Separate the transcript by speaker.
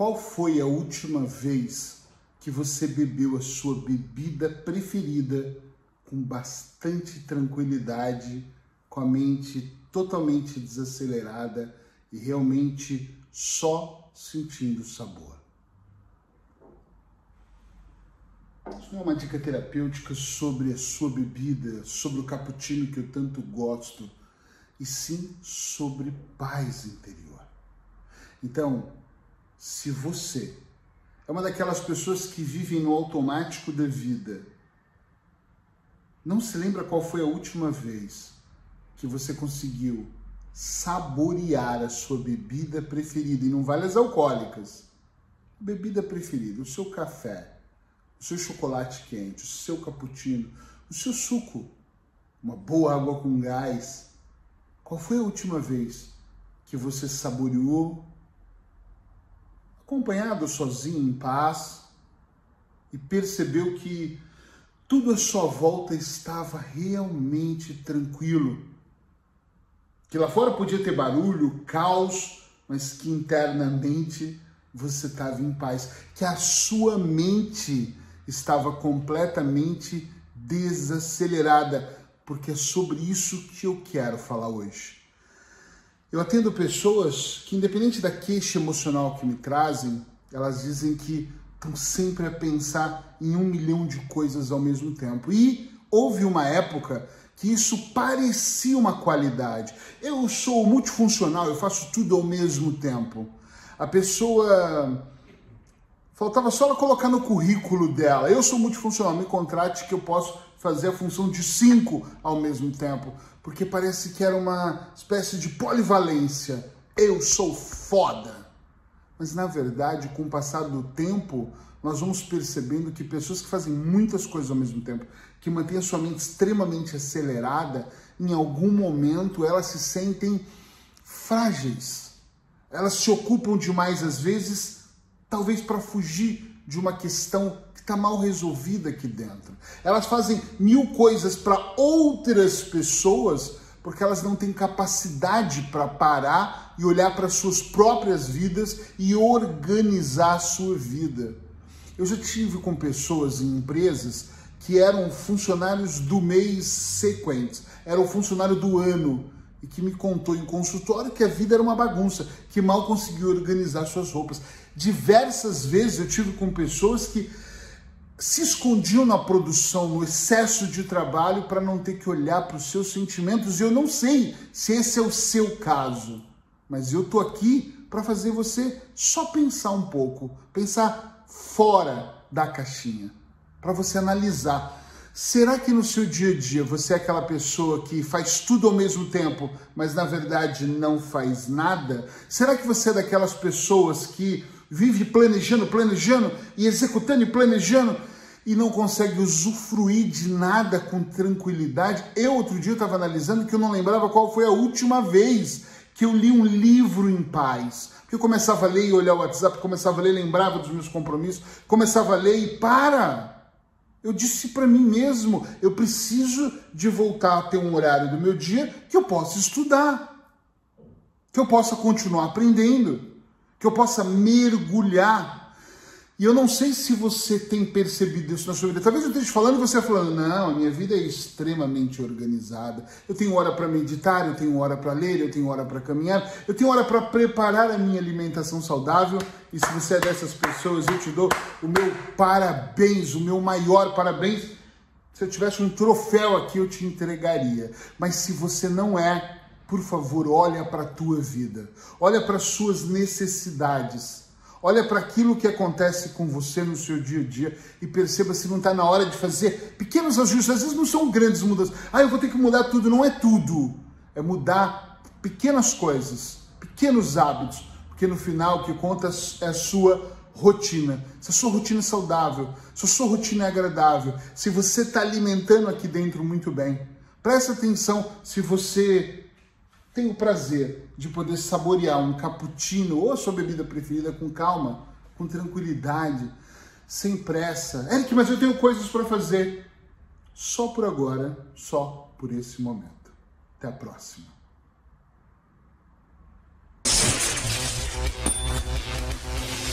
Speaker 1: Qual foi a última vez que você bebeu a sua bebida preferida com bastante tranquilidade, com a mente totalmente desacelerada e realmente só sentindo o sabor? Isso não é uma dica terapêutica sobre a sua bebida, sobre o cappuccino que eu tanto gosto, e sim sobre paz interior. Então, se você é uma daquelas pessoas que vivem no automático da vida, não se lembra qual foi a última vez que você conseguiu saborear a sua bebida preferida, e não vale as alcoólicas, bebida preferida, o seu café, o seu chocolate quente, o seu cappuccino, o seu suco, uma boa água com gás. Qual foi a última vez que você saboreou, acompanhado sozinho, em paz, e percebeu que tudo à sua volta estava realmente tranquilo? Que lá fora podia ter barulho, caos, mas que internamente você estava em paz, que a sua mente estava completamente desacelerada, porque é sobre isso que eu quero falar hoje. Eu atendo pessoas que, independente da queixa emocional que me trazem, elas dizem que estão sempre a pensar em um milhão de coisas ao mesmo tempo. E houve uma época que isso parecia uma qualidade. Eu sou multifuncional, eu faço tudo ao mesmo tempo. A pessoa Faltava só ela colocar no currículo dela. Eu sou multifuncional, me contrate que eu posso fazer a função de cinco ao mesmo tempo. Porque parece que era uma espécie de polivalência. Eu sou foda. Mas na verdade, com o passar do tempo, nós vamos percebendo que pessoas que fazem muitas coisas ao mesmo tempo, que mantêm a sua mente extremamente acelerada, em algum momento elas se sentem frágeis. Elas se ocupam demais às vezes talvez para fugir de uma questão que está mal resolvida aqui dentro. Elas fazem mil coisas para outras pessoas porque elas não têm capacidade para parar e olhar para suas próprias vidas e organizar a sua vida. Eu já tive com pessoas em empresas que eram funcionários do mês sequentes, eram funcionário do ano e que me contou em consultório que a vida era uma bagunça, que mal conseguia organizar suas roupas. Diversas vezes eu tive com pessoas que se escondiam na produção, no excesso de trabalho, para não ter que olhar para os seus sentimentos. E eu não sei se esse é o seu caso, mas eu tô aqui para fazer você só pensar um pouco, pensar fora da caixinha, para você analisar Será que no seu dia a dia você é aquela pessoa que faz tudo ao mesmo tempo, mas na verdade não faz nada? Será que você é daquelas pessoas que vive planejando, planejando e executando e planejando e não consegue usufruir de nada com tranquilidade? Eu outro dia estava analisando que eu não lembrava qual foi a última vez que eu li um livro em paz. Porque eu começava a ler e olhar o WhatsApp, começava a ler, lembrava dos meus compromissos, começava a ler e para! Eu disse para mim mesmo, eu preciso de voltar a ter um horário do meu dia que eu possa estudar, que eu possa continuar aprendendo, que eu possa mergulhar e eu não sei se você tem percebido isso na sua vida. Talvez eu esteja falando e você falando, não, a minha vida é extremamente organizada. Eu tenho hora para meditar, eu tenho hora para ler, eu tenho hora para caminhar, eu tenho hora para preparar a minha alimentação saudável. E se você é dessas pessoas, eu te dou o meu parabéns, o meu maior parabéns. Se eu tivesse um troféu aqui, eu te entregaria. Mas se você não é, por favor, olha para a tua vida. Olha para as suas necessidades Olha para aquilo que acontece com você no seu dia a dia e perceba se não está na hora de fazer pequenos ajustes. Às vezes não são grandes mudanças. Ah, eu vou ter que mudar tudo. Não é tudo. É mudar pequenas coisas, pequenos hábitos. Porque no final o que conta é a sua rotina. Se a sua rotina é saudável, se a sua rotina é agradável, se você está alimentando aqui dentro muito bem. Presta atenção se você tem o prazer de poder saborear um cappuccino ou a sua bebida preferida com calma, com tranquilidade, sem pressa. Eric, mas eu tenho coisas para fazer. Só por agora, só por esse momento. Até a próxima.